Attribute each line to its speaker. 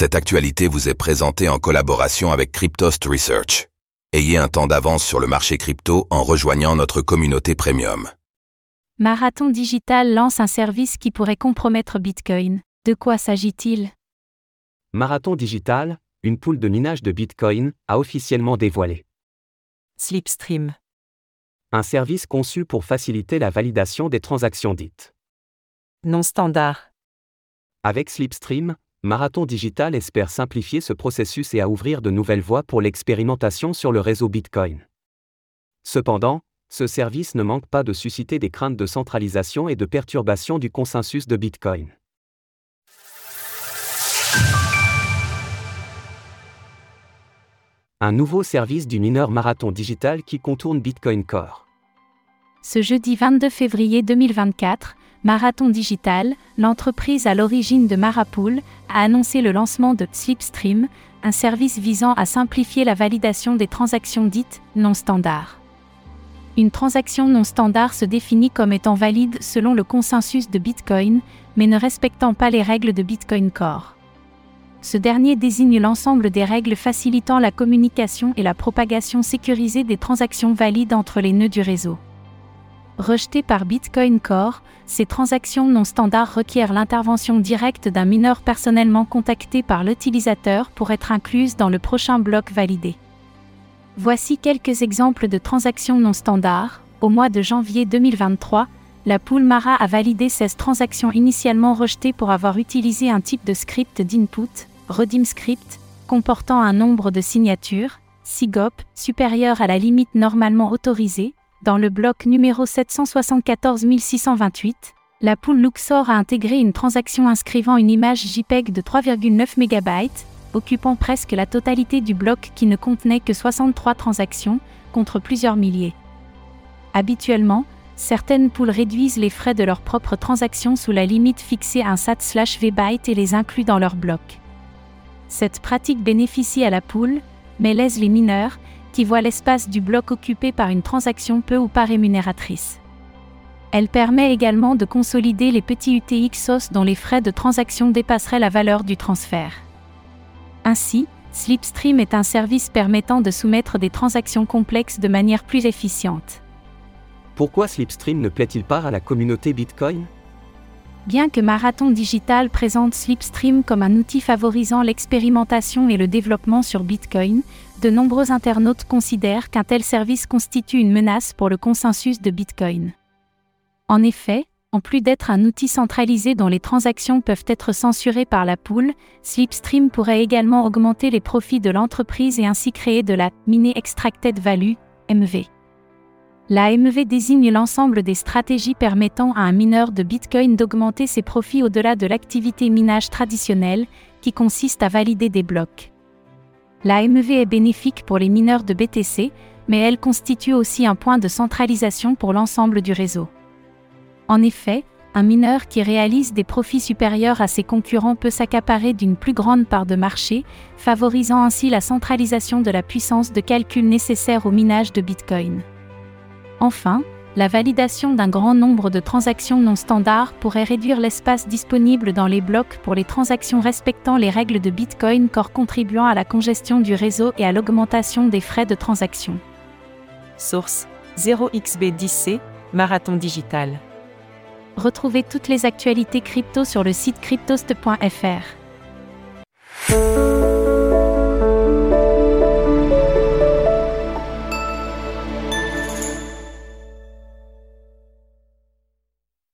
Speaker 1: Cette actualité vous est présentée en collaboration avec Cryptost Research. Ayez un temps d'avance sur le marché crypto en rejoignant notre communauté premium.
Speaker 2: Marathon Digital lance un service qui pourrait compromettre Bitcoin. De quoi s'agit-il?
Speaker 3: Marathon Digital, une poule de minage de Bitcoin, a officiellement dévoilé.
Speaker 4: Slipstream.
Speaker 3: Un service conçu pour faciliter la validation des transactions dites.
Speaker 4: Non standard.
Speaker 3: Avec Slipstream, Marathon Digital espère simplifier ce processus et à ouvrir de nouvelles voies pour l'expérimentation sur le réseau Bitcoin. Cependant, ce service ne manque pas de susciter des craintes de centralisation et de perturbation du consensus de Bitcoin. Un nouveau service du mineur Marathon Digital qui contourne Bitcoin Core.
Speaker 2: Ce jeudi 22 février 2024, Marathon Digital, l'entreprise à l'origine de Marapool, a annoncé le lancement de Slipstream, un service visant à simplifier la validation des transactions dites non standards. Une transaction non standard se définit comme étant valide selon le consensus de Bitcoin, mais ne respectant pas les règles de Bitcoin Core. Ce dernier désigne l'ensemble des règles facilitant la communication et la propagation sécurisée des transactions valides entre les nœuds du réseau. Rejetées par Bitcoin Core, ces transactions non standards requièrent l'intervention directe d'un mineur personnellement contacté par l'utilisateur pour être incluse dans le prochain bloc validé. Voici quelques exemples de transactions non standards. Au mois de janvier 2023, la pool Mara a validé 16 transactions initialement rejetées pour avoir utilisé un type de script d'input, redeem script, comportant un nombre de signatures, SIGOP, supérieur à la limite normalement autorisée, dans le bloc numéro 774628, la pool Luxor a intégré une transaction inscrivant une image JPEG de 3,9 MB, occupant presque la totalité du bloc qui ne contenait que 63 transactions, contre plusieurs milliers. Habituellement, certaines poules réduisent les frais de leurs propres transactions sous la limite fixée à un SAT/VByte et les incluent dans leur bloc. Cette pratique bénéficie à la poule, mais lèse les mineurs, qui voit l'espace du bloc occupé par une transaction peu ou pas rémunératrice. Elle permet également de consolider les petits UTXOS dont les frais de transaction dépasseraient la valeur du transfert. Ainsi, Slipstream est un service permettant de soumettre des transactions complexes de manière plus efficiente.
Speaker 3: Pourquoi Slipstream ne plaît-il pas à la communauté Bitcoin?
Speaker 2: Bien que Marathon Digital présente Slipstream comme un outil favorisant l'expérimentation et le développement sur Bitcoin, de nombreux internautes considèrent qu'un tel service constitue une menace pour le consensus de Bitcoin. En effet, en plus d'être un outil centralisé dont les transactions peuvent être censurées par la pool, Slipstream pourrait également augmenter les profits de l'entreprise et ainsi créer de la Mine Extracted Value, MV. La MV désigne l'ensemble des stratégies permettant à un mineur de Bitcoin d'augmenter ses profits au-delà de l'activité minage traditionnelle, qui consiste à valider des blocs. La MV est bénéfique pour les mineurs de BTC, mais elle constitue aussi un point de centralisation pour l'ensemble du réseau. En effet, un mineur qui réalise des profits supérieurs à ses concurrents peut s'accaparer d'une plus grande part de marché, favorisant ainsi la centralisation de la puissance de calcul nécessaire au minage de Bitcoin. Enfin, la validation d'un grand nombre de transactions non standards pourrait réduire l'espace disponible dans les blocs pour les transactions respectant les règles de Bitcoin Core contribuant à la congestion du réseau et à l'augmentation des frais de transaction.
Speaker 4: Source 0xB10C, Marathon Digital.
Speaker 2: Retrouvez toutes les actualités crypto sur le site cryptost.fr.